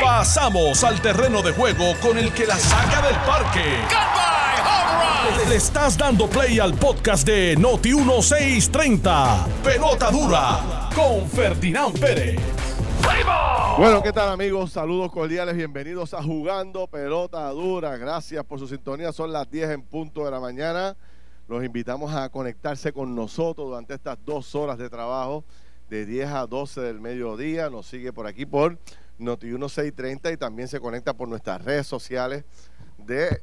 Pasamos al terreno de juego con el que la saca del parque. Le estás dando play al podcast de Noti 1630. Pelota dura con Ferdinand Pérez. Bueno, ¿qué tal amigos? Saludos cordiales, bienvenidos a Jugando Pelota Dura. Gracias por su sintonía. Son las 10 en punto de la mañana. Los invitamos a conectarse con nosotros durante estas dos horas de trabajo, de 10 a 12 del mediodía. Nos sigue por aquí por Noti 1630 y también se conecta por nuestras redes sociales de,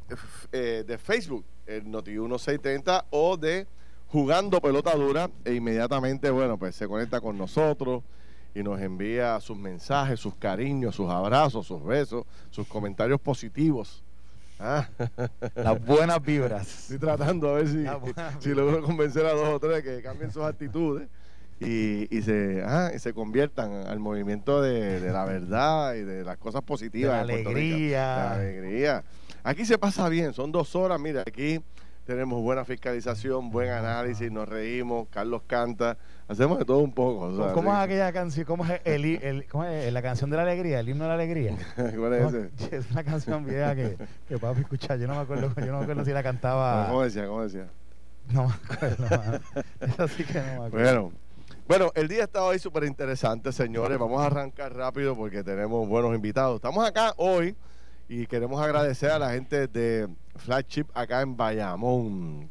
eh, de Facebook, el Noti 1630 o de Jugando Pelota Dura. E inmediatamente, bueno, pues se conecta con nosotros y nos envía sus mensajes, sus cariños, sus abrazos, sus besos, sus comentarios positivos. Ah. Las buenas vibras. Estoy tratando a ver si, si logro convencer a dos o tres que cambien sus actitudes y, y se, ah, y se conviertan al movimiento de, de la verdad y de las cosas positivas. De la en alegría. La alegría. Aquí se pasa bien, son dos horas, mira, aquí tenemos buena fiscalización, buen análisis, nos reímos, Carlos canta, hacemos de todo un poco. o sea, ¿Cómo es aquella canción? ¿Cómo es, el, cómo es la canción de la alegría? ¿El himno de la alegría? ¿Cuál es ¿Cómo- ese? Es una canción vieja que, que papi. Yo no me acuerdo, yo no me acuerdo si la cantaba. ¿Cómo decía? ¿Cómo decía? No me acuerdo. mano. Eso sí que no me acuerdo. Bueno, bueno, el día está hoy súper interesante, señores. Vamos a arrancar rápido porque tenemos buenos invitados. Estamos acá hoy y queremos agradecer a la gente de Flagship acá en Bayamón.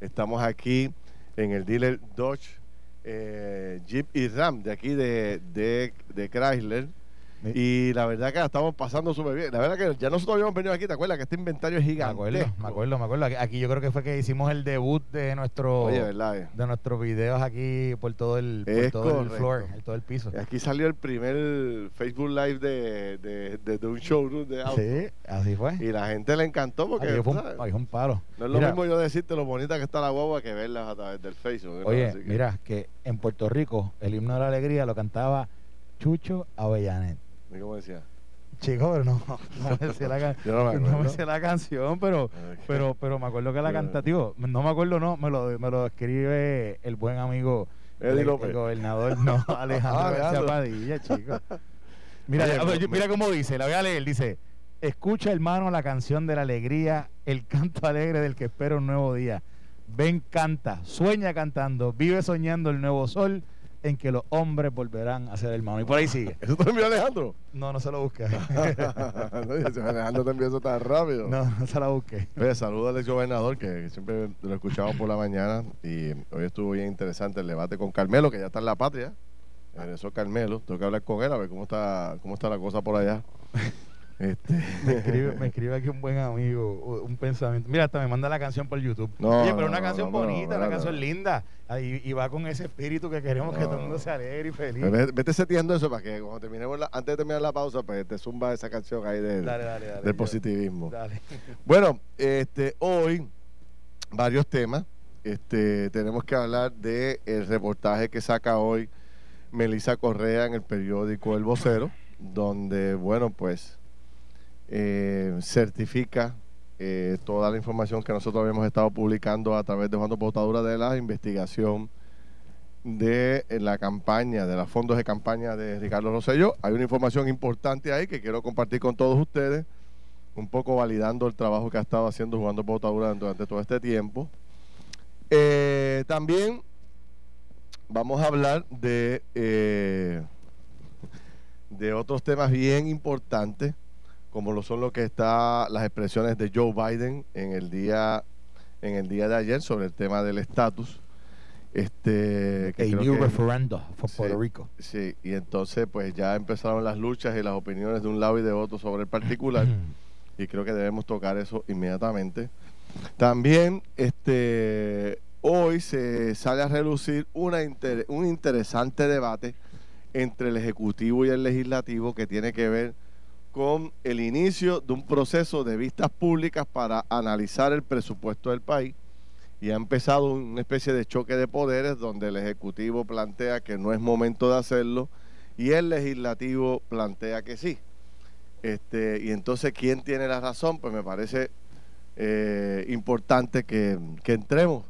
Estamos aquí en el dealer Dodge, eh, Jeep y Ram de aquí de, de, de Chrysler. Y la verdad que la estamos pasando súper bien. La verdad que ya nosotros habíamos venido aquí, ¿te acuerdas? Que este inventario es me gigantesco. acuerdo, me acuerdo, me acuerdo. Aquí- yo creo que fue que hicimos el debut de nuestro Oye, ¿verdad? eh? de nuestros videos aquí por todo el, por todo el floor, el- todo el piso. Aquí salió el primer Facebook Live de, de, de- de un showroom de auto. Sí, así fue. Y la gente le encantó porque Aquí fue un, fue un palo. no es lo Mira, mismo yo decirte lo bonita que está la guagua que verlas a través del Facebook. ¿no? Oye, que- mira, que en Puerto Rico el himno de la alegría lo cantaba Chucho Avellanet. ¿Y ¿Cómo decía? Chico, pero no, no me sé la, can- Yo no me no me acuerdo. sé la canción, pero, pero, pero me acuerdo que la canta, tío, no me acuerdo, no, me lo, me lo escribe el buen amigo Eddie el, López. el gobernador, no, Alejandro Ah, García. Padilla, chico. Mira, Oye, ver, mira cómo dice, la voy a leer, dice, escucha hermano la canción de la alegría, el canto alegre del que espera un nuevo día. Ven, canta, sueña cantando, vive soñando el nuevo sol en que los hombres volverán a ser hermanos. Y por ahí sigue. ¿Eso te envió Alejandro? No, no se lo busque. Alejandro te envió eso tan rápido. no, no se la busque. Oye, saludo al ex gobernador que siempre lo escuchamos por la mañana y hoy estuvo bien interesante el debate con Carmelo, que ya está en la patria. Regresó Carmelo, tengo que hablar con él a ver cómo está, cómo está la cosa por allá. Este, Me escribe, me escribe aquí un buen amigo, un pensamiento. Mira, hasta me manda la canción por YouTube. No, Oye, pero no, una canción no, bonita, una canción linda. Ahí, y va con ese espíritu que queremos que todo el mundo se alegre y feliz. Ve- Vete seteando eso para que cuando terminemos la- antes de terminar la pausa, pues te zumba esa canción ahí del, Dale, dale, dale. del yo- positivismo. Dale. Bueno, este, hoy varios temas. Este, tenemos que hablar de el reportaje que saca hoy Melissa Correa en el periódico El Vocero, donde, bueno, pues eh, certifica eh, toda la información que nosotros habíamos estado publicando a través de Juan Potadura de la investigación de eh, la campaña, de los fondos de campaña de Ricardo Rosselló. Hay una información importante ahí que quiero compartir con todos ustedes, un poco validando el trabajo que ha estado haciendo Jugando Potadura durante todo este tiempo. También vamos a hablar de, de otros temas bien importantes, como lo son lo que está las expresiones de Joe Biden en el día en el día de ayer sobre el tema del estatus. Este, que A creo new que- referendum for Sí. Puerto Rico. Sí, y entonces pues ya empezaron las luchas y las opiniones de un lado y de otro sobre el particular y creo que debemos tocar eso inmediatamente. También este hoy se sale a relucir una inter- un interesante debate entre el ejecutivo y el legislativo que tiene que ver con el inicio de un proceso de vistas públicas para analizar el presupuesto del país y ha empezado una especie de choque de poderes donde el Ejecutivo plantea que no es momento de hacerlo y el Legislativo plantea que sí. Este, y entonces, ¿quién tiene la razón? Pues me parece eh, importante que, que entremos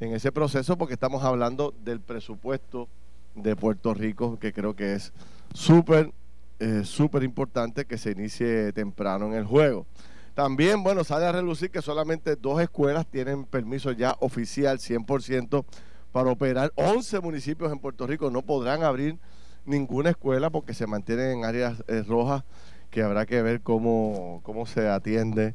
en ese proceso porque estamos hablando del presupuesto de Puerto Rico, que creo que es súper es súper importante que se inicie temprano en el juego. También, bueno, sale a relucir que solamente dos escuelas tienen permiso ya oficial 100% para operar. 11 municipios en Puerto Rico no podrán abrir ninguna escuela porque se mantienen en áreas eh, rojas que habrá que ver cómo, cómo se atiende,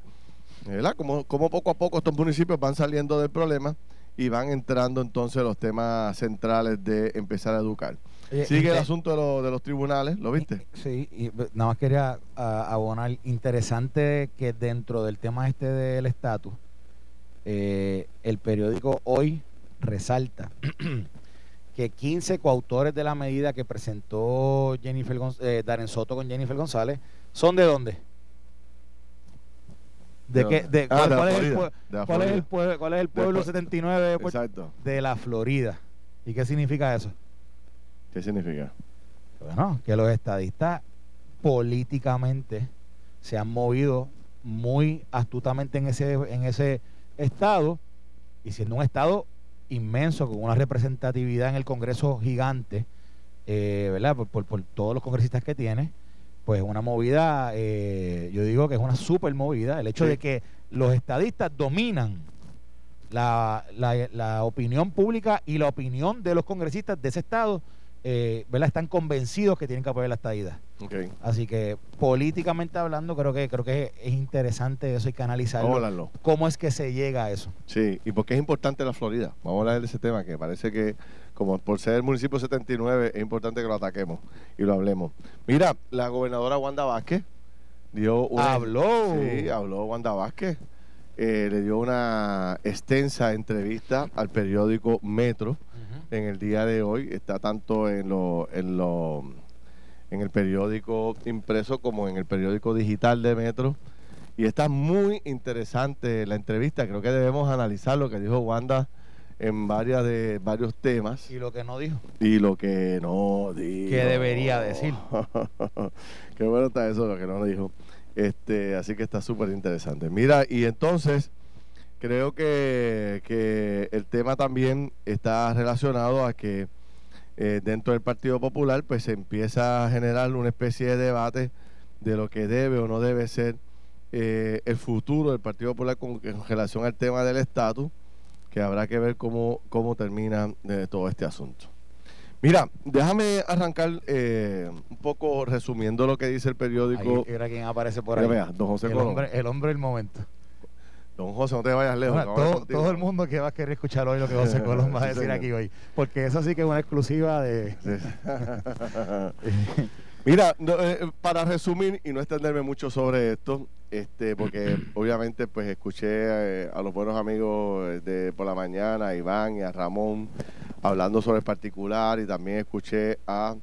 ¿verdad? Cómo, cómo poco a poco estos municipios van saliendo del problema y van entrando entonces los temas centrales de empezar a educar. Sigue el asunto de, los tribunales, ¿lo viste? Sí, y nada más quería abonar, interesante que dentro del tema este del estatus, eh, el periódico hoy resalta que 15 coautores de la medida que presentó Jennifer eh, Darren Soto con Jennifer González son de dónde? ¿De, qué? De, ah, cuál, es el, cuál, es el, pueblo, ¿Cuál es el pueblo 79 de, de la Florida? ¿Y qué significa eso? ¿Qué significa? Bueno, que los estadistas políticamente se han movido muy astutamente en ese, en ese estado y siendo un estado inmenso con una representatividad en el Congreso gigante, eh, ¿verdad? Por, por, todos los congresistas que tiene, pues una movida, eh, yo digo que es una super movida, el hecho de que los estadistas dominan la, la, la opinión pública y la opinión de los congresistas de ese estado eh, ¿verdad? están convencidos que tienen que apoyar la estadidad. Así que políticamente hablando, creo que creo que es interesante eso, hay que analizarlo. ¿Cómo es que se llega a eso? Sí, y por qué es importante la Florida. Vamos a hablar de ese tema, que parece que como por ser el municipio 79 es importante que lo ataquemos y lo hablemos. Mira, la gobernadora Wanda Vázquez dio una... Habló. Sí, habló Wanda Vázquez. Eh, le dio una extensa entrevista al periódico Metro en el día de hoy. Está tanto en lo, en lo en el periódico impreso como en el periódico digital de Metro. Y está muy interesante la entrevista. Creo que debemos analizar lo que dijo Wanda en varias de varios temas. Y lo que no dijo. Y lo que no dijo. ¿Qué debería decir? Qué bueno está eso, lo que no dijo. Este, así que está súper interesante. Mira, y entonces creo que, el tema también está relacionado a que eh, dentro del Partido Popular pues se empieza a generar una especie de debate de lo que debe o no debe ser eh, el futuro del Partido Popular con, relación al tema del estatus, que habrá que ver cómo, cómo termina eh, todo este asunto. Mira, déjame arrancar un poco resumiendo lo que dice el periódico. era quien aparece por ahí. don José el, hombre, el hombre del momento. Don José, no te vayas lejos. todo, el mundo que va a querer escuchar hoy lo que José Colón va a decir aquí hoy. Porque eso sí que es una exclusiva de... Mira, eh, para resumir y no extenderme mucho sobre esto, este, porque obviamente pues escuché eh, a los buenos amigos de por la mañana, a Iván y a Ramón, hablando sobre el particular y también escuché a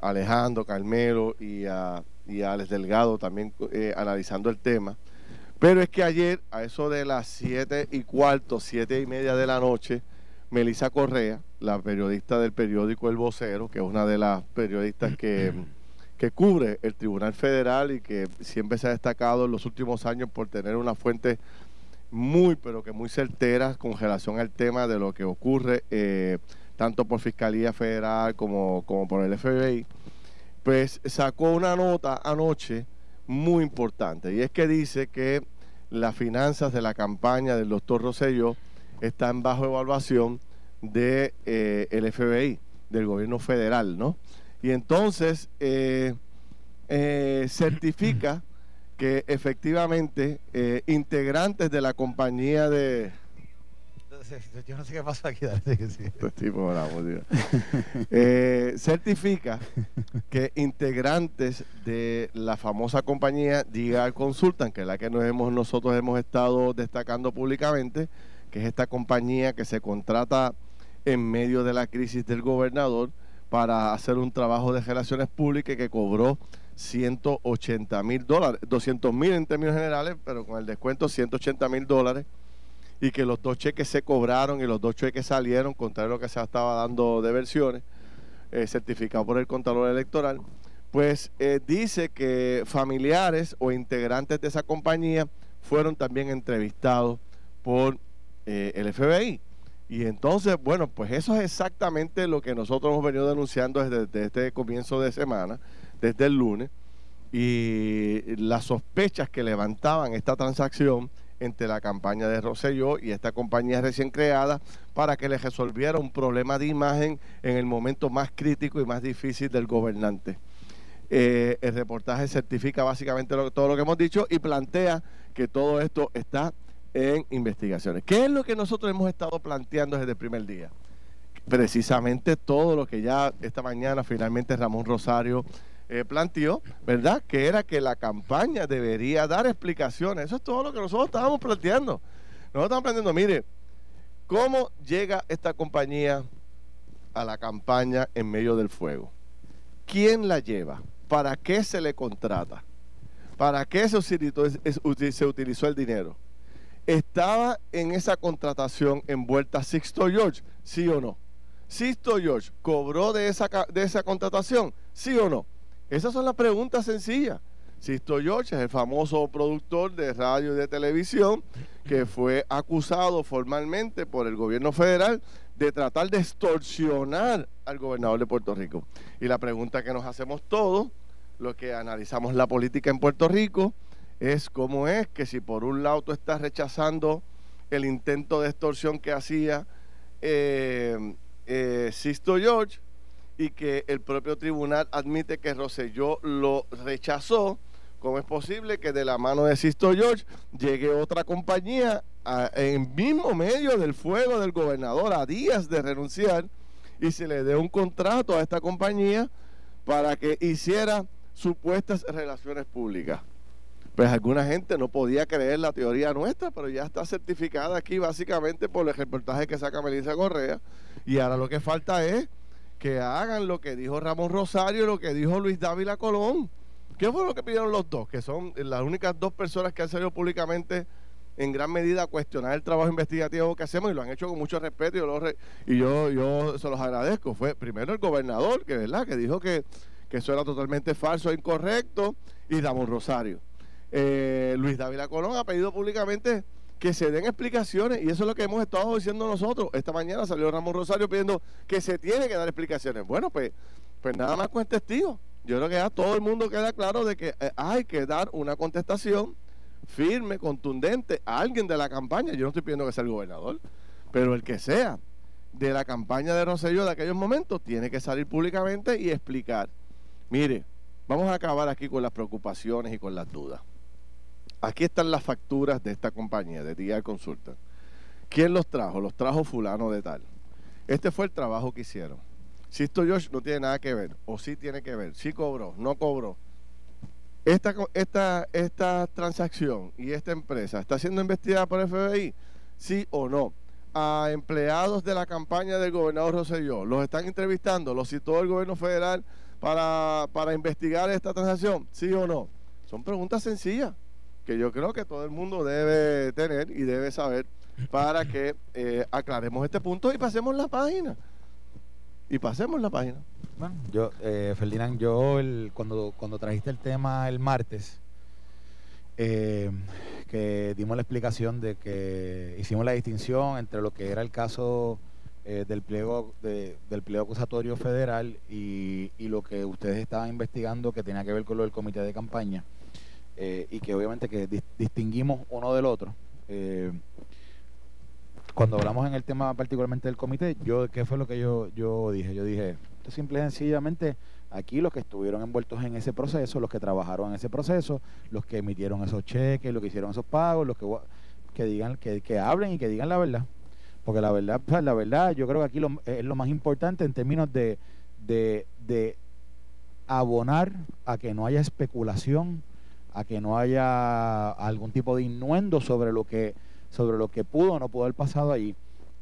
Alejandro Carmelo y a, y a Alex Delgado también eh, analizando el tema. Pero es que ayer, a eso de las siete y cuarto, siete y media de la noche, Melissa Correa, la periodista del periódico El Vocero, que es una de las periodistas que, que cubre el Tribunal Federal y que siempre se ha destacado en los últimos años por tener una fuente muy, pero que muy certera con relación al tema de lo que ocurre eh, tanto por Fiscalía Federal como, como por el FBI, pues sacó una nota anoche muy importante y es que dice que las finanzas de la campaña del doctor Rosselló están bajo evaluación del de, eh, FBI, del gobierno federal, ¿no? Y entonces eh, eh, certifica que efectivamente integrantes de la compañía de yo no sé qué pasa aquí. eh, certifica que integrantes de la famosa compañía Diga Consultan, que es la que nos hemos, nosotros hemos estado destacando públicamente, que es esta compañía que se contrata en medio de la crisis del gobernador para hacer un trabajo de relaciones públicas que cobró 180 mil dólares, 200 mil en términos generales, pero con el descuento 180 mil dólares y que los dos cheques se cobraron y los dos cheques salieron, contrario lo que se estaba dando de versiones, eh, certificado por el Contralor Electoral, pues eh, dice que familiares o integrantes de esa compañía fueron también entrevistados por eh, el FBI. Y entonces, bueno, pues eso es exactamente lo que nosotros hemos venido denunciando desde este comienzo de semana, desde el lunes y las sospechas que levantaban esta transacción entre la campaña de Rosselló y esta compañía recién creada para que le resolviera un problema de imagen en el momento más crítico y más difícil del gobernante. Eh, el reportaje certifica básicamente todo lo que hemos dicho y plantea que todo esto está en investigaciones. ¿Qué es lo que nosotros hemos estado planteando desde el primer día? Precisamente todo lo que ya esta mañana finalmente Ramón Rosario eh, planteó, ¿verdad? Que era que la campaña debería dar explicaciones. Eso es todo lo que nosotros estábamos planteando. Nosotros estamos planteando, mire, ¿cómo llega esta compañía a la campaña en medio del fuego? ¿Quién la lleva? ¿Para qué se le contrata? ¿Para qué se utilizó, el dinero? ¿Estaba en esa contratación envuelta Sixto George? ¿Sí o no? ¿Sixto George cobró de esa, de esa contratación? ¿Sí o no? Esas son las preguntas sencillas. Sisto George es el famoso productor de radio y de televisión que fue acusado formalmente por el gobierno federal de tratar de extorsionar al gobernador de Puerto Rico. Y la pregunta que nos hacemos todos, los que analizamos la política en Puerto Rico, es cómo es que si por un lado tú estás rechazando el intento de extorsión que hacía eh, eh, Sisto George, y que el propio tribunal admite que Rosselló lo rechazó, ¿cómo es posible que de la mano de Sisto George llegue otra compañía en mismo medio del fuego del gobernador a días de renunciar y se le dé un contrato a esta compañía para que hiciera supuestas relaciones públicas? Pues alguna gente no podía creer la teoría nuestra, pero ya está certificada aquí básicamente por el reportaje que saca Melissa Correa. Y ahora lo que falta es que hagan lo que dijo Ramón Rosario y lo que dijo Luis Dávila Colón. ¿Qué fue lo que pidieron los dos? Que son las únicas dos personas que han salido públicamente en gran medida a cuestionar el trabajo investigativo que hacemos y lo han hecho con mucho respeto y, yo, yo se los agradezco. Fue primero el gobernador, que verdad, que dijo que, eso era totalmente falso e incorrecto, y Ramón Rosario. Eh, Luis Dávila Colón ha pedido públicamente que se den explicaciones y eso es lo que hemos estado diciendo nosotros. Esta mañana salió Ramón Rosario pidiendo que se tiene que dar explicaciones. Bueno, pues, pues nada más con testigo. Yo creo que ya todo el mundo queda claro de que eh, hay que dar una contestación firme, contundente a alguien de la campaña. Yo no estoy pidiendo que sea el gobernador, pero el que sea de la campaña de Rosselló de aquellos momentos tiene que salir públicamente y explicar. Mire, vamos a acabar aquí con las preocupaciones y con las dudas. Aquí están las facturas de esta compañía, de Día Consulta. ¿Quién los trajo? Los trajo fulano de tal. Este fue el trabajo que hicieron. Si esto Josh no tiene nada que ver, o sí tiene que ver, sí cobró, no cobró. Esta transacción y esta empresa está siendo investigada por el FBI, sí o no. A empleados de la campaña del gobernador Rosselló, los están entrevistando, los citó el gobierno federal para, para investigar esta transacción, sí o no. Son preguntas sencillas que yo creo que todo el mundo debe tener y debe saber para que eh, aclaremos este punto y pasemos la página. Y pasemos la página. Bueno, yo, eh, Ferdinand, yo el, cuando, cuando trajiste el tema el martes, eh, que dimos la explicación de que hicimos la distinción entre lo que era el caso del pliego del pliego acusatorio federal y, y, lo que ustedes estaban investigando que tenía que ver con lo del comité de campaña. Eh, y que obviamente que distinguimos uno del otro. Eh, cuando hablamos en el tema particularmente del comité, yo ¿qué fue lo que yo, yo dije? Yo dije, simple y sencillamente aquí los que estuvieron envueltos en ese proceso, los que trabajaron en ese proceso, los que emitieron esos cheques, los que hicieron esos pagos, los que, digan, que, que hablen y que digan la verdad. Porque la verdad, la verdad, yo creo que aquí lo, es lo más importante en términos de, de, de abonar a que no haya especulación, a que no haya algún tipo de innuendo sobre lo que sobre lo que pudo o no pudo haber pasado ahí.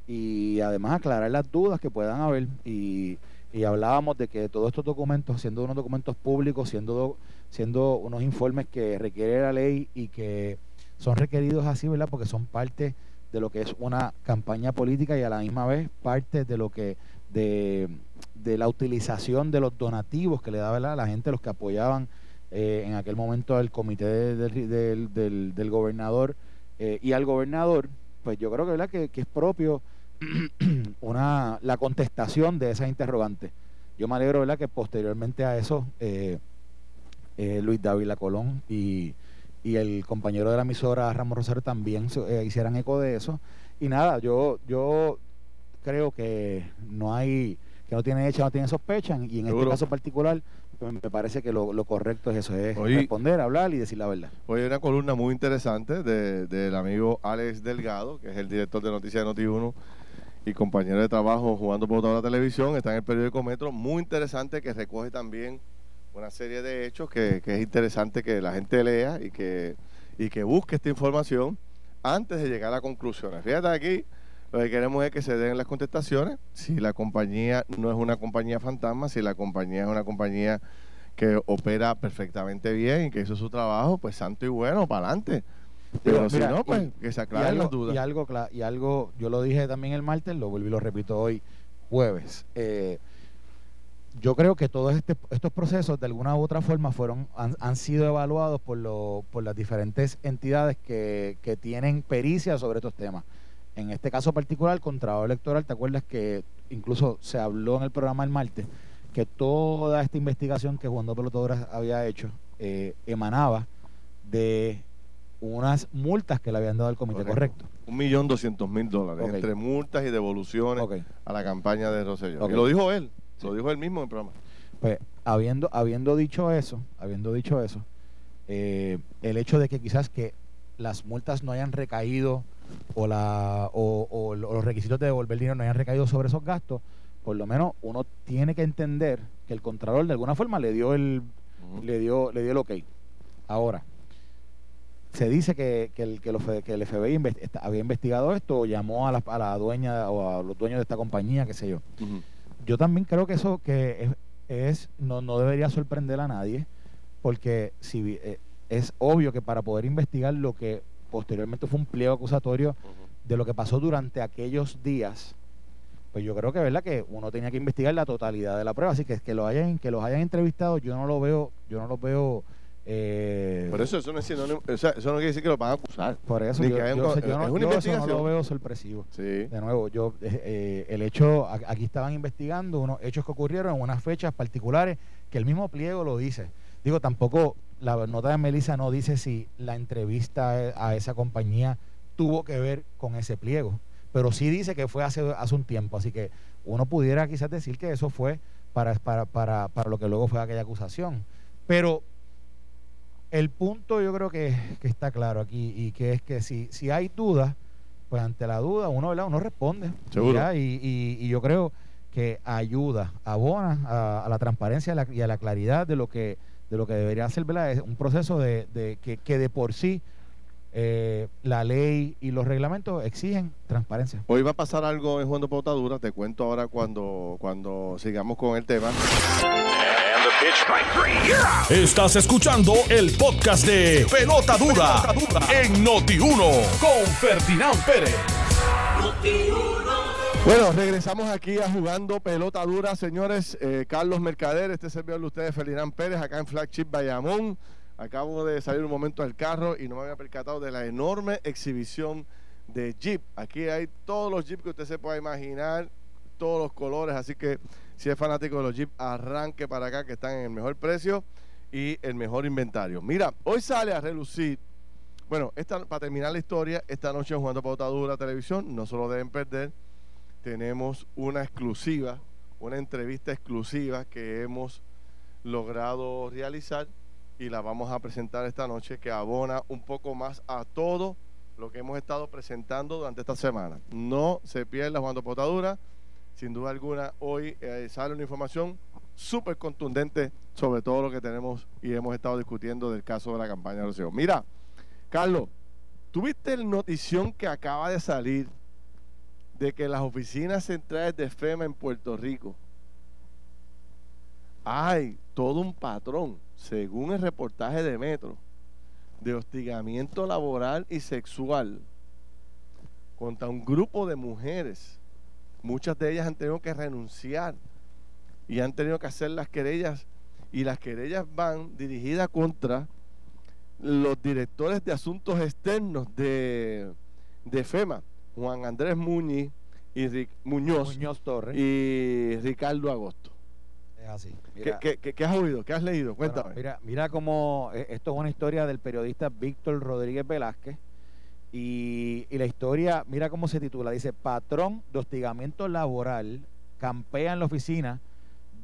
Y además aclarar las dudas que puedan haber. Y, hablábamos de que todos estos documentos siendo unos documentos públicos siendo siendo unos informes que requiere la ley y que son requeridos así verdad porque son parte de lo que es una campaña política y a la misma vez parte de lo que de, de la utilización de los donativos que le daba la gente los que apoyaban eh, en aquel momento al comité del, del, gobernador eh, y al gobernador, pues yo creo que, ¿verdad? que, es propio una la contestación de esa interrogante. Yo me alegro ¿verdad? que posteriormente a eso, eh, eh, Luis Dávila Colón y, y, el compañero de la emisora Ramos Rosario también hicieran eco de eso. Y nada, yo, yo creo que no hay, que no tiene hecha, no tiene sospecha, y en este caso particular pues, me parece que lo, correcto es eso, es responder, hablar y decir la verdad. Hoy hay una columna muy interesante del amigo Alex Delgado, que es el director de Noticias de Noti1 y compañero de trabajo jugando por toda la televisión, está en el periódico Metro, muy interesante que recoge también una serie de hechos que, es interesante que la gente lea y que, y que busque esta información antes de llegar a conclusiones. Fíjate aquí, lo que queremos es que se den las contestaciones, si la compañía no es una compañía fantasma, si la compañía es una compañía que opera perfectamente bien y que hizo su trabajo, pues santo y bueno, para adelante. Pero si no, pues que se aclaren las dudas. Y algo, y algo, yo lo dije también el martes, lo volví y lo repito hoy, jueves. Eh, yo creo que todos este, estos procesos de alguna u otra forma fueron han, sido evaluados por, lo, por las diferentes entidades que, que, tienen pericia sobre estos temas. En este caso particular, el Contralor Electoral, ¿te acuerdas que incluso se habló en el programa el martes que toda esta investigación que Juan Pelotadoras había hecho eh, emanaba de unas multas que le habían dado al comité, ¿correcto? Un millón doscientos mil dólares, entre multas y devoluciones a la campaña de Rosselló. Y lo dijo él, lo dijo él mismo en el programa. Pues, habiendo, habiendo dicho eso, habiendo dicho eso, eh, el hecho de que quizás que las multas no hayan recaído o, la, o, los requisitos de devolver dinero no hayan recaído sobre esos gastos, por lo menos uno tiene que entender que el contralor de alguna forma le dio el, le dio, le dio el ok. Ahora, se dice que, que, el, que, el FBI había investigado esto o llamó a la, a la, dueña o a los dueños de esta compañía, qué sé yo. Yo también creo que eso que es, no, no, debería sorprender a nadie, porque si eh, es obvio que para poder investigar lo que posteriormente fue un pliego acusatorio de lo que pasó durante aquellos días, pues yo creo que verdad que uno tenía que investigar la totalidad de la prueba, así que que lo hayan que los hayan entrevistado, yo no lo veo, yo no lo veo eh, por eso eso no, es eso no quiere decir que lo van a acusar. Por eso yo, no, lo veo sorpresivo. De nuevo, yo eh, eh, el hecho, aquí estaban investigando unos hechos que ocurrieron en unas fechas particulares que el mismo pliego lo dice. Digo, tampoco la nota de Melissa no dice si la entrevista a esa compañía tuvo que ver con ese pliego, pero sí dice que fue hace, hace un tiempo, así que uno pudiera quizás decir que eso fue para, para, para, para lo que luego fue aquella acusación. Pero el punto yo creo que, está claro aquí y que es que si, si hay dudas, pues ante la duda uno, ¿verdad? uno responde. Seguro. Y, y, yo creo que ayuda, abona a, la transparencia y a la claridad de lo que de lo que debería ser ¿verdad? Es un proceso de, de que, que, de por sí eh, la ley y los reglamentos exigen transparencia. Hoy va a pasar algo en Juan de Potadura, te cuento ahora cuando, cuando sigamos con el tema. Estás escuchando el podcast de Pelota Dura, en Noti1 con Ferdinand Pérez. Bueno, regresamos aquí a jugando pelota dura, señores. Eh, Carlos Mercader, este servidor de ustedes, Ferdinand Pérez, acá en Flagship Bayamón. Acabo de salir un momento del carro y no me había percatado de la enorme exhibición de Jeep. Aquí hay todos los Jeep que usted se pueda imaginar, todos los colores, así que si es fanático de los Jeep, arranque para acá que están en el mejor precio y el mejor inventario. Mira, hoy sale a relucir. Bueno, esta, para terminar la historia, esta noche jugando Pautadura Televisión, no se lo deben perder. Tenemos una exclusiva, una entrevista exclusiva que hemos logrado realizar y la vamos a presentar esta noche que abona un poco más a todo lo que hemos estado presentando durante esta semana. No se pierda jugando Potadura sin duda alguna, hoy eh, sale una información súper contundente sobre todo lo que tenemos y hemos estado discutiendo del caso de la campaña de Rocío. Mira, Carlos, ¿tuviste el notición que acaba de salir de que las oficinas centrales de FEMA en Puerto Rico hay todo un patrón, según el reportaje de Metro, de hostigamiento laboral y sexual contra un grupo de mujeres. Muchas de ellas han tenido que renunciar y han tenido que hacer las querellas y las querellas van dirigidas contra los directores de asuntos externos de, FEMA, Juan Andrés Muñiz y Muñoz, Torres. y Ricardo Agosto. Es así. ¿Qué, has oído? ¿Qué has leído? Cuéntame. mira, mira cómo eh, esto es una historia del periodista Víctor Rodríguez Velázquez. Y, y, la historia, mira cómo se titula. Dice, patrón de hostigamiento laboral campea en la oficina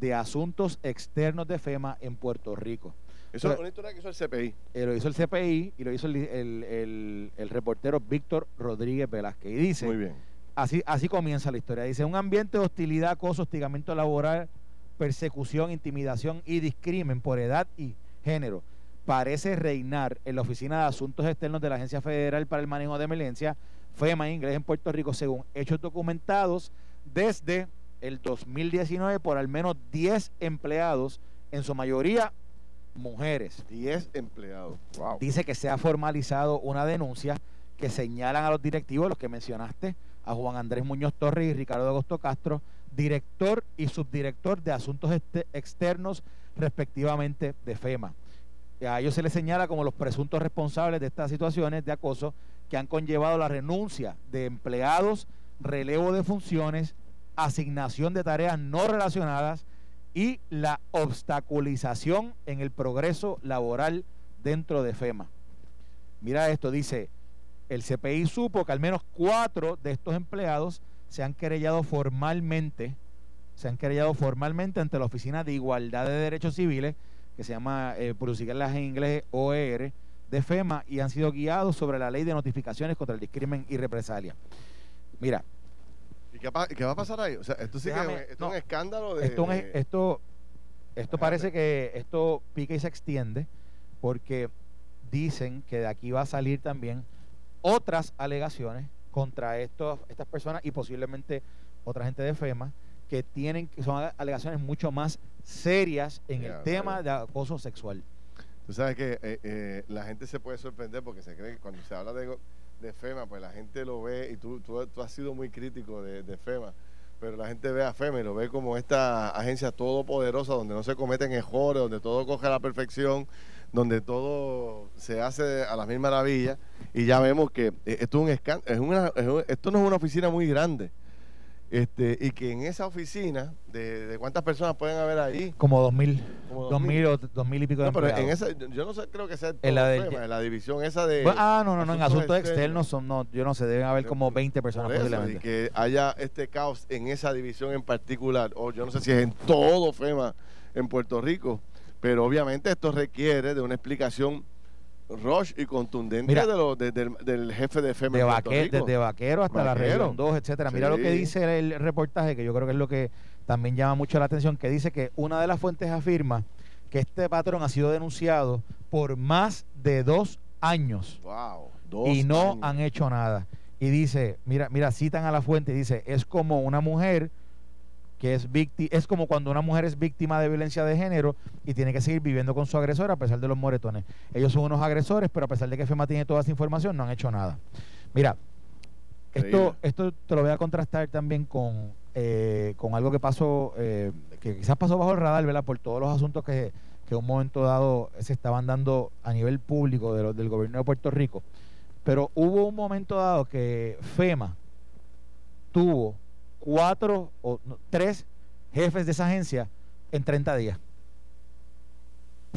de asuntos externos de FEMA en Puerto Rico. Eso es una historia que hizo el CPI. Eh, lo hizo el CPI y lo hizo el, reportero Víctor Rodríguez Velázquez. Y dice, Muy bien. Así, así comienza la historia. Dice, un ambiente de hostilidad, acoso, hostigamiento laboral, persecución, intimidación y discrimen por edad y género parece reinar en la Oficina de Asuntos Externos de la Agencia Federal para el Manejo de Emergencia, FEMA inglés en Puerto Rico, según hechos documentados desde el 2019 por al menos 10 empleados, en su mayoría mujeres. 10 empleados. Dice que se ha formalizado una denuncia que señalan a los directivos, los que mencionaste, a Juan Andrés Muñoz Torres y Ricardo Agosto Castro, director y subdirector de asuntos externos respectivamente de FEMA. A ellos se les señala como los presuntos responsables de estas situaciones de acoso que han conllevado la renuncia de empleados, relevo de funciones, asignación de tareas no relacionadas y la obstaculización en el progreso laboral dentro de FEMA. Mira esto, dice, el CPI supo que al menos cuatro de estos empleados se han querellado formalmente, se han querellado formalmente ante la Oficina de Igualdad de Derechos Civiles, que se llama, eh, en inglés, OER, de FEMA, y han sido guiados sobre la ley de notificaciones contra el discrimen y represalia. Mira, ¿Y qué, va a pasar ahí? O sea, esto sí que es un escándalo de... Esto, esto, esto parece que esto pica y se extiende porque dicen que de aquí va a salir también otras alegaciones contra estos, estas personas y posiblemente otra gente de FEMA que tienen son alegaciones mucho más serias en el tema de acoso sexual. Tú sabes que eh, eh, la gente se puede sorprender porque se cree que cuando se habla de de FEMA, pues la gente lo ve, y tú, tú, has sido muy crítico de, FEMA, pero la gente ve a FEMA y lo ve como esta agencia todopoderosa donde no se cometen errores, donde todo coge a la perfección, donde todo se hace a la misma maravilla, y ya vemos que eh, esto, es un es una, esto no es una oficina muy grande. Este, y que en esa oficina, de, cuántas personas pueden haber ahí? Como dos mil. Dos mil o dos mil y pico de pero en esa, yo no sé, creo que sea en la, en la división esa de. ah, no, no, no, en asuntos externos, son, no, yo no sé, deben haber como 20 personas posiblemente. Y que haya este caos en esa división en particular, o yo no sé si es en todo FEMA en Puerto Rico, pero obviamente esto requiere de una explicación rush y contundente del, jefe de FEMA. De desde vaquero hasta la región 2, etcétera. Mira lo que dice el reportaje, que yo creo que es lo que también llama mucho la atención, que dice que una de las fuentes afirma que este patrón ha sido denunciado por más de dos años. y no han hecho nada. Y dice, mira, mira, citan a la fuente, dice, es como una mujer que es víctima, es como cuando una mujer es víctima de violencia de género y tiene que seguir viviendo con su agresor a pesar de los moretones. Ellos son unos agresores, pero a pesar de que FEMA tiene toda esa información, no han hecho nada. Mira, esto, esto te lo voy a contrastar también con, eh, con algo que pasó, eh, que quizás pasó bajo el radar, ¿verdad? Por todos los asuntos que, que un momento dado se estaban dando a nivel público de del gobierno de Puerto Rico. Pero hubo un momento dado que FEMA tuvo cuatro o tres jefes de esa agencia en 30 días.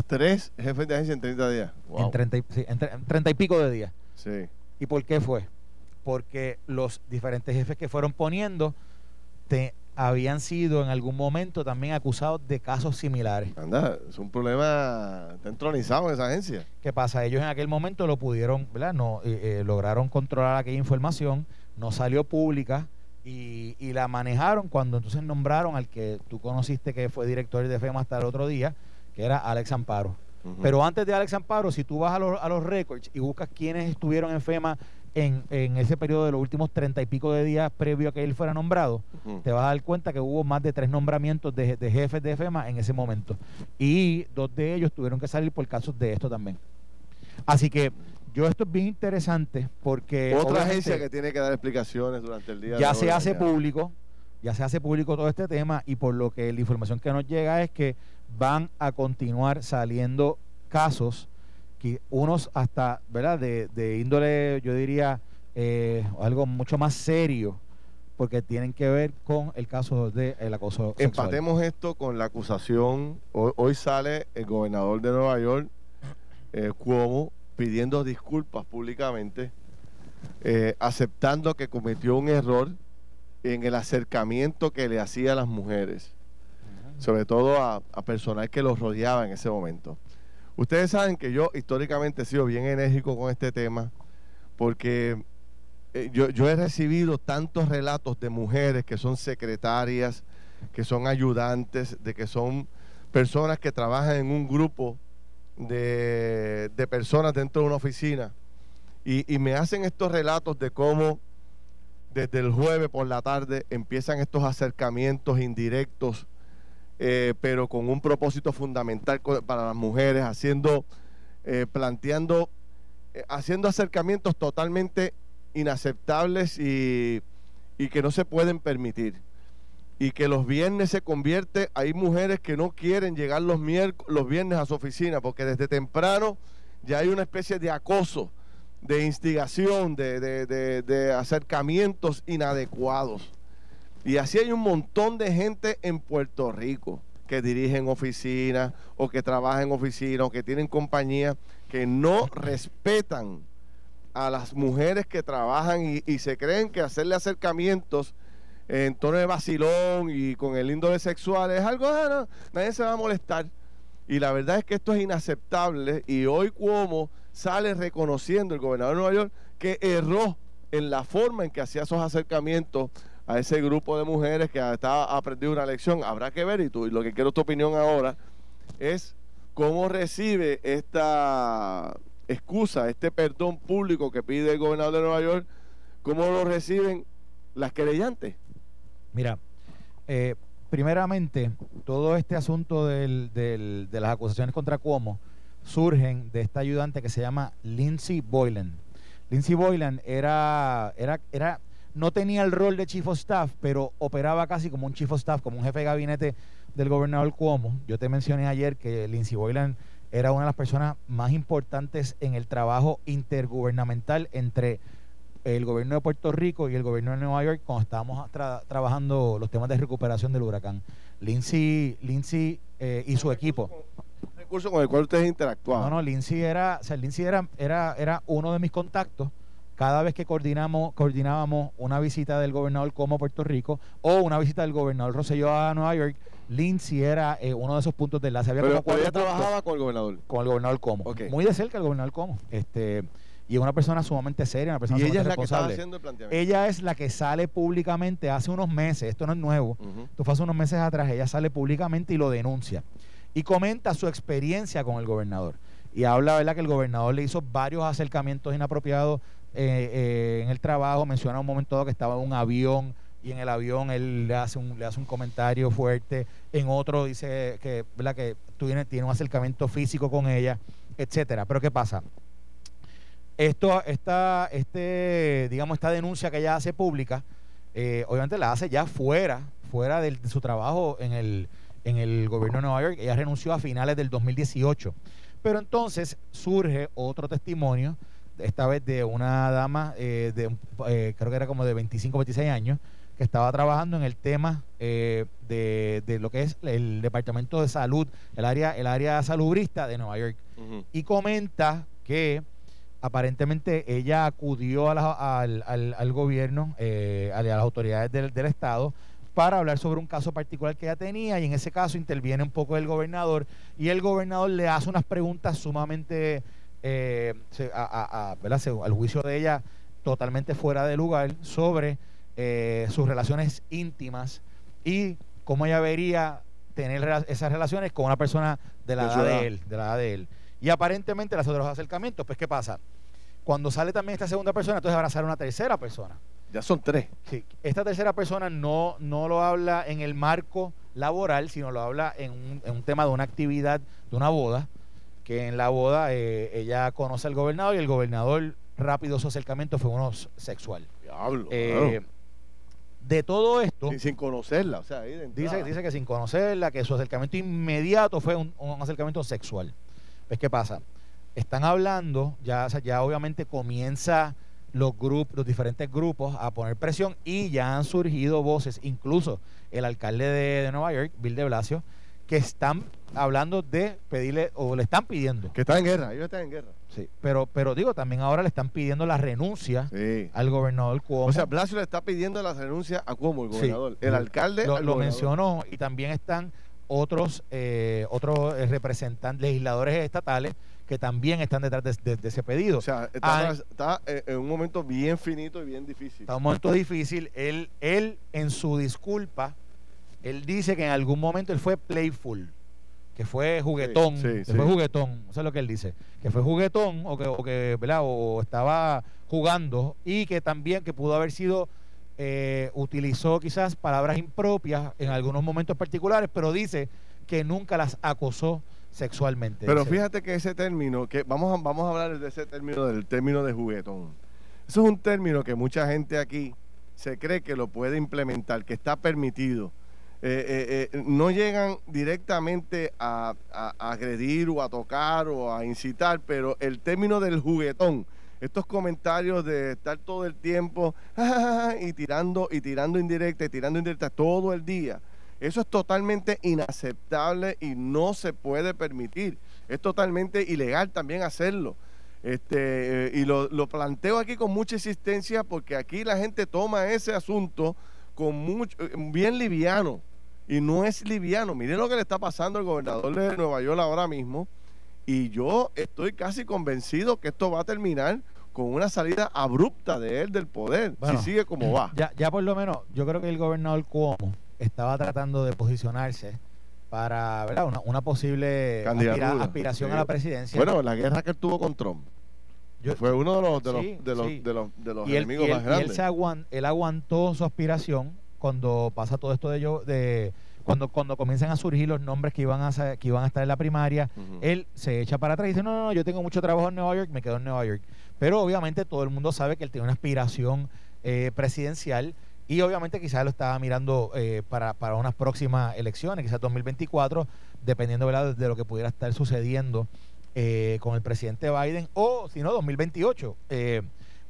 Tres jefes de agencia en 30 días. En, 30, en, 30 y pico de días. Sí. ¿Y por qué fue? Porque los diferentes jefes que fueron poniendo te, habían sido en algún momento también acusados de casos similares. Anda, es un problema entronizado en esa agencia. ¿Qué pasa? Ellos en aquel momento lo pudieron, ¿verdad? No, eh, eh, lograron controlar aquella información, no salió pública y, y, la manejaron cuando entonces nombraron al que tú conociste que fue director de FEMA hasta el otro día, que era Alex Amparo. Pero antes de Alex Amparo, si tú vas a, los, a los récords y buscas quiénes estuvieron en FEMA en, en, ese periodo de los últimos treinta y pico de días previo a que él fuera nombrado, te vas a dar cuenta que hubo más de tres nombramientos de, de, jefes de FEMA en ese momento. Y dos de ellos tuvieron que salir por casos de esto también. Así que yo esto es bien interesante porque... Otra agencia que tiene que dar explicaciones durante el día. Ya se hace público, ya se hace público todo este tema y por lo que la información que nos llega es que van a continuar saliendo casos, que unos hasta, ¿verdad? De, índole, yo diría, eh, algo mucho más serio porque tienen que ver con el caso del el acoso sexual. Empatemos esto con la acusación. Hoy, sale el gobernador de Nueva York, eh, Cuomo, pidiendo disculpas públicamente, eh, aceptando que cometió un error en el acercamiento que le hacía a las mujeres, sobre todo a, a personal que los rodeaba en ese momento. Ustedes saben que yo históricamente he sido bien enérgico con este tema, porque eh, yo, yo, he recibido tantos relatos de mujeres que son secretarias, que son ayudantes, de que son personas que trabajan en un grupo de, personas dentro de una oficina. Y, me hacen estos relatos de cómo desde el jueves por la tarde empiezan estos acercamientos indirectos, eh, pero con un propósito fundamental para las mujeres, haciendo, eh, planteando, haciendo acercamientos totalmente inaceptables y, que no se pueden permitir. Y que los viernes se convierte, hay mujeres que no quieren llegar los, los viernes a su oficina porque desde temprano ya hay una especie de acoso, de instigación, de, de, de acercamientos inadecuados. Y así hay un montón de gente en Puerto Rico que dirigen oficinas o que trabajan en oficinas o que tienen compañías que no respetan a las mujeres que trabajan y, se creen que hacerle acercamientos en tono de vacilón y con el índole sexual es algo, ah, nadie se va a molestar. Y la verdad es que esto es inaceptable y hoy como sale reconociendo el gobernador de Nueva York que erró en la forma en que hacía esos acercamientos a ese grupo de mujeres que estaba aprendido una lección. Habrá que ver, y, tú, y lo que quiero tu opinión ahora es cómo recibe esta excusa, este perdón público que pide el gobernador de Nueva York, ¿cómo lo reciben las querellantes? Mira, eh, primeramente, todo este asunto del, del, de las acusaciones contra Cuomo surgen de esta ayudante que se llama Lindsay Boylan. Lindsay Boylan era, era, no tenía el rol de chief of staff, pero operaba casi como un chief of staff, como un jefe de gabinete del gobernador Cuomo. Yo te mencioné ayer que Lindsay Boylan era una de las personas más importantes en el trabajo intergubernamental entre el gobierno de Puerto Rico y el gobierno de Nueva York cuando estábamos trabajando los temas de recuperación del huracán. Lindsay, Lindsay eh, y su equipo. Un recurso con el cual ustedes interactuaban. No, no, Lindsay era, o sea, Lindsay era, era, era uno de mis contactos cada vez que coordinamos, coordinábamos una visita del gobernador como a Puerto Rico o una visita del gobernador Rosselló a Nueva York, Lindsay era eh, uno de esos puntos de enlace. Había Pero ella trabajaba con el gobernador. Con el gobernador Como. Muy de cerca el gobernador Como. Este, y es una persona sumamente seria, una persona y ella es la que haciendo el planteamiento. Ella es la que sale públicamente hace unos meses, esto no es nuevo, esto fue hace unos meses atrás, ella sale públicamente y lo denuncia. Y comenta su experiencia con el gobernador. Y habla, ¿verdad?, que el gobernador le hizo varios acercamientos inapropiados eh, eh, en el trabajo. Menciona un momento dado que estaba en un avión y en el avión él le hace un, le hace un comentario fuerte, en otro dice que, ¿verdad? que tiene, tiene un acercamiento físico con ella, etcétera. Pero ¿qué pasa? Esto, esta, este, digamos, esta denuncia que ella hace pública, eh, obviamente la hace ya fuera, fuera de, su trabajo en el, en el gobierno de Nueva York. Ella renunció a finales del 2018. Pero entonces surge otro testimonio, esta vez de una dama, eh, de, eh, creo que era como de 25, 26 años, que estaba trabajando en el tema eh, de, de, lo que es el Departamento de Salud, el área, el área salubrista de Nueva York. Y comenta que aparentemente ella acudió al, al, gobierno, eh, a, las autoridades del, del, Estado, para hablar sobre un caso particular que ella tenía y en ese caso interviene un poco el gobernador y el gobernador le hace unas preguntas sumamente, eh, a, al juicio de ella, totalmente fuera de lugar sobre eh, sus relaciones íntimas y cómo ella vería tener esas relaciones con una persona de la edad de él, de la edad de él. Y aparentemente las otros acercamientos, pues ¿qué pasa? Cuando sale también esta segunda persona, entonces ahora sale una tercera persona. Ya son tres. Sí. Esta tercera persona no, no lo habla en el marco laboral, sino lo habla en un, en un tema de una actividad, de una boda, que en la boda eh, ella conoce al gobernador y el gobernador rápido su acercamiento fue uno sexual. Diablo. Eh, de todo esto. Sin, conocerla, o sea, dice, dice que sin conocerla, que su acercamiento inmediato fue un, acercamiento sexual. Pues, ¿qué pasa? Están hablando, ya, ya obviamente comienza los grupos, los diferentes grupos a poner presión y ya han surgido voces, incluso el alcalde de, de Nueva York, Bill de Blasio, que están hablando de pedirle o le están pidiendo. Que está en guerra, ellos están en guerra. Sí, pero, pero digo, también ahora le están pidiendo la renuncia al gobernador Cuomo. O sea, Blasio le está pidiendo la renuncia a Cuomo, el gobernador. El alcalde. Lo, mencionó y también están otros, eh, otros eh, representantes, legisladores estatales que también están detrás de, ese pedido. O sea, está, ah, está, en un momento bien finito y bien difícil. Está un momento difícil. Él, él en su disculpa él dice que en algún momento él fue playful, que fue juguetón, que fue juguetón, eso es lo que él dice, que fue juguetón o que, o que ¿verdad? O estaba jugando y que también que pudo haber sido eh, utilizó quizás palabras impropias en algunos momentos particulares, pero dice que nunca las acosó sexualmente. Pero fíjate que ese término, que vamos a, vamos a hablar de ese término, del término de juguetón. Eso es un término que mucha gente aquí se cree que lo puede implementar, que está permitido. Eh, eh, eh, no llegan directamente a, agredir o a tocar o a incitar, pero el término del juguetón, estos comentarios de estar todo el tiempo y tirando y tirando indirecta y tirando indirecta todo el día, eso es totalmente inaceptable y no se puede permitir. Es totalmente ilegal también hacerlo. Este, y lo, planteo aquí con mucha insistencia porque aquí la gente toma ese asunto con mucho, bien liviano y no es liviano. Miren lo que le está pasando al gobernador de Nueva York ahora mismo. Y yo estoy casi convencido que esto va a terminar con una salida abrupta de él del poder, si sigue como va. Ya, ya por lo menos, yo creo que el gobernador Cuomo estaba tratando de posicionarse para ¿verdad? Una, posible aspiración a la presidencia. Bueno, la guerra que él tuvo con Trump. fue uno de los, de los, de los, de los, enemigos más grandes. Y él, él aguantó su aspiración cuando pasa todo esto de yo de cuando cuando comienzan a surgir los nombres que iban a que iban a estar en la primaria, él se echa para atrás y dice, "No, no, no, yo tengo mucho trabajo en Nueva York, me quedo en Nueva York." Pero obviamente todo el mundo sabe que él tiene una aspiración eh, presidencial y obviamente quizás lo estaba mirando eh, para, para unas próximas elecciones, quizás 2024, dependiendo de lo que pudiera estar sucediendo eh, con el presidente Biden o si no 2028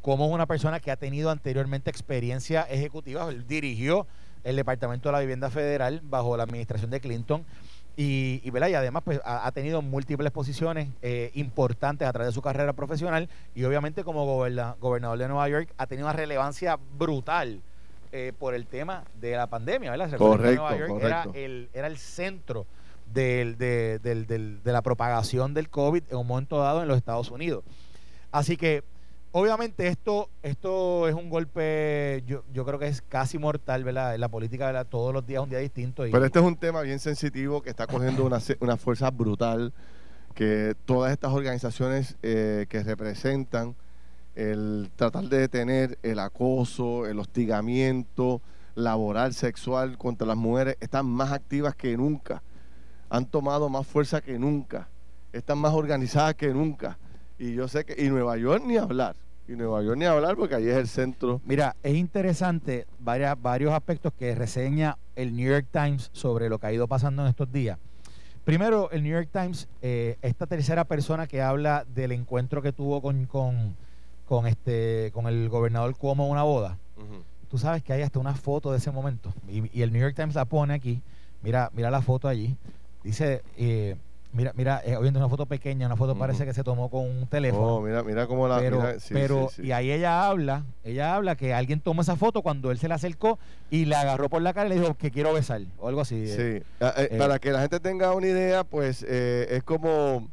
como una persona que ha tenido anteriormente experiencia ejecutiva, él dirigió el Departamento de la Vivienda Federal bajo la administración de Clinton y, y, y además pues, ha, tenido múltiples posiciones eh, importantes a través de su carrera profesional y obviamente como gobernador de Nueva York ha tenido una relevancia brutal eh, por el tema de la pandemia, ¿verdad? Correcto, Nueva York Era, el, era el centro del, de, del, de la propagación del COVID en un momento dado en los Estados Unidos. Así que Obviamente esto, esto es un golpe, yo, yo creo que es casi mortal, ¿verdad? La política, ¿verdad? Todos los días es un día distinto. Pero este es un tema bien sensitivo que está cogiendo una, una fuerza brutal, que todas estas organizaciones eh, que representan el tratar de detener el acoso, el hostigamiento laboral, sexual contra las mujeres, están más activas que nunca, han tomado más fuerza que nunca, están más organizadas que nunca y yo sé que, y Nueva York ni hablar. Y Nueva York ni hablar porque ahí es el centro. Mira, es interesante varias, varios aspectos que reseña el New York Times sobre lo que ha ido pasando en estos días. Primero, el New York Times, eh, esta tercera persona que habla del encuentro que tuvo con, con, con este, con el gobernador Cuomo en una boda. Tú sabes que hay hasta una foto de ese momento. Y, y, el New York Times la pone aquí. Mira, mira la foto allí. Dice, eh, Mira, mira, eh, una foto pequeña, una foto parece que se tomó con un teléfono. Oh, mira, mira cómo la. Pero, pero y ahí ella habla, ella habla que alguien tomó esa foto cuando él se la acercó y le agarró por la cara y le dijo que quiero besar o algo así. Sí, eh, ah, eh, para que la gente tenga una idea, pues es como.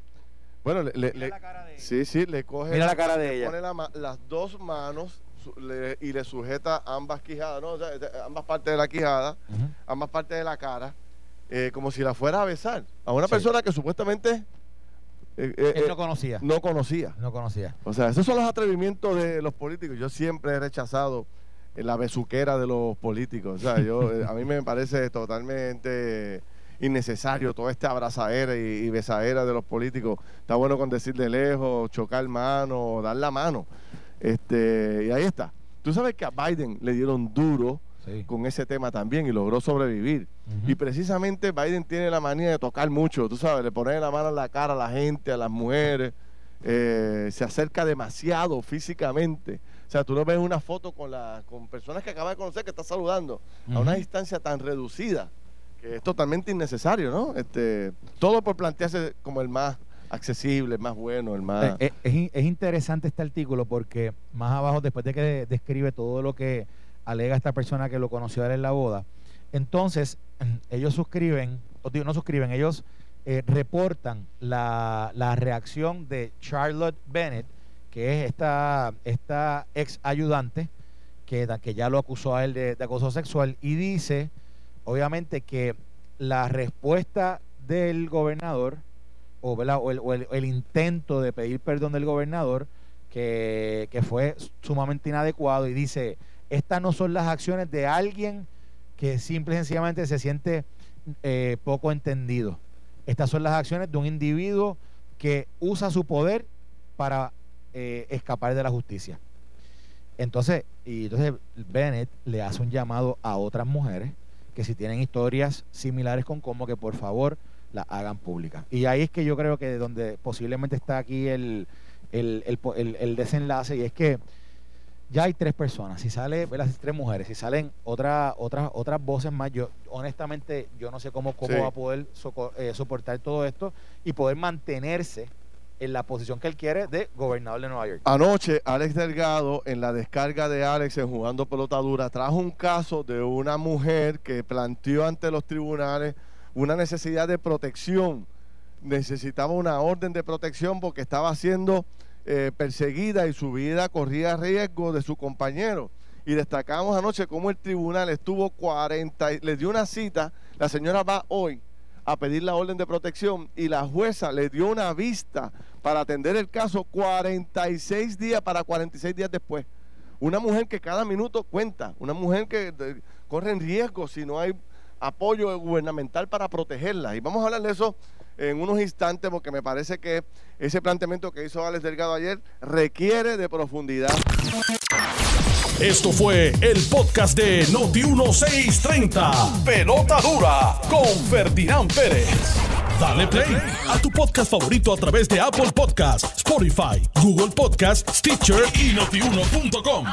Bueno, le, le, sí, sí, le coge. Mira la, cara de ella. Pone las dos manos y le sujeta ambas quijadas, ¿no? ambas partes de la quijada, ambas partes de la cara eh, como si la fuera a besar a una persona que supuestamente eh, eh, Él no conocía. No conocía. No conocía. O sea, esos son los atrevimientos de los políticos. Yo siempre he rechazado la besuquera de los políticos. O sea, yo, a mí me parece totalmente innecesario todo este abrazadera y, y besadera de los políticos. Está bueno con decir de lejos, chocar mano, dar la mano. Este, y ahí está. Tú sabes que a Biden le dieron duro con ese tema también y logró sobrevivir. Y precisamente Biden tiene la manía de tocar mucho, tú sabes, le pone la mano en la cara a la gente, a las mujeres. eh, se acerca demasiado físicamente. O sea, tú no ves una foto con, la, con personas que acabas de conocer que estás saludando a una distancia tan reducida que es totalmente innecesario, ¿no? Este, todo por plantearse como el más accesible, el más bueno, el más... Eh, eh, es, interesante este artículo porque más abajo, después de que describe todo lo que alega esta persona que lo conoció en la boda, entonces ellos suscriben, o digo, no suscriben, ellos eh, reportan la, la, reacción de Charlotte Bennett, que es esta, esta ex ayudante que, que ya lo acusó a él de, acoso sexual, y dice, obviamente, que la respuesta del gobernador, o, o, el, intento de pedir perdón del gobernador, que, que fue sumamente inadecuado, y dice, estas no son las acciones de alguien que simple y sencillamente se siente eh, poco entendido. Estas son las acciones de un individuo que usa su poder para eh, escapar de la justicia. Entonces, y entonces Bennett le hace un llamado a otras mujeres que si tienen historias similares con como que por favor la hagan pública. Y ahí es que yo creo que donde posiblemente está aquí el, el, el desenlace y es que ya hay tres personas. Si sale, las tres mujeres, si salen otras otras otras voces más, yo honestamente yo no sé cómo, cómo va a poder eh, soportar todo esto y poder mantenerse en la posición que él quiere de gobernador de Nueva York. Anoche, Alex Delgado, en la descarga de Alex en Jugando Pelota Dura, trajo un caso de una mujer que planteó ante los tribunales una necesidad de protección. Necesitaba una orden de protección porque estaba haciendo eh, perseguida y su vida corría riesgo de su compañero. Y destacamos anoche cómo el tribunal estuvo 40, le dio una cita, la señora va hoy a pedir la orden de protección y la jueza le dio una vista para atender el caso 46 días para 46 días después. Una mujer que cada minuto cuenta, una mujer que corre en riesgo si no hay apoyo gubernamental para protegerla. Y vamos a hablar de eso en unos instantes porque me parece que ese planteamiento que hizo Alex Delgado ayer requiere de profundidad. Esto fue el podcast de Noti1630. Pelota dura con Ferdinand Pérez. Dale play a tu podcast favorito a través de Apple Podcasts, Spotify, Google Podcasts, Stitcher y notiuno.com.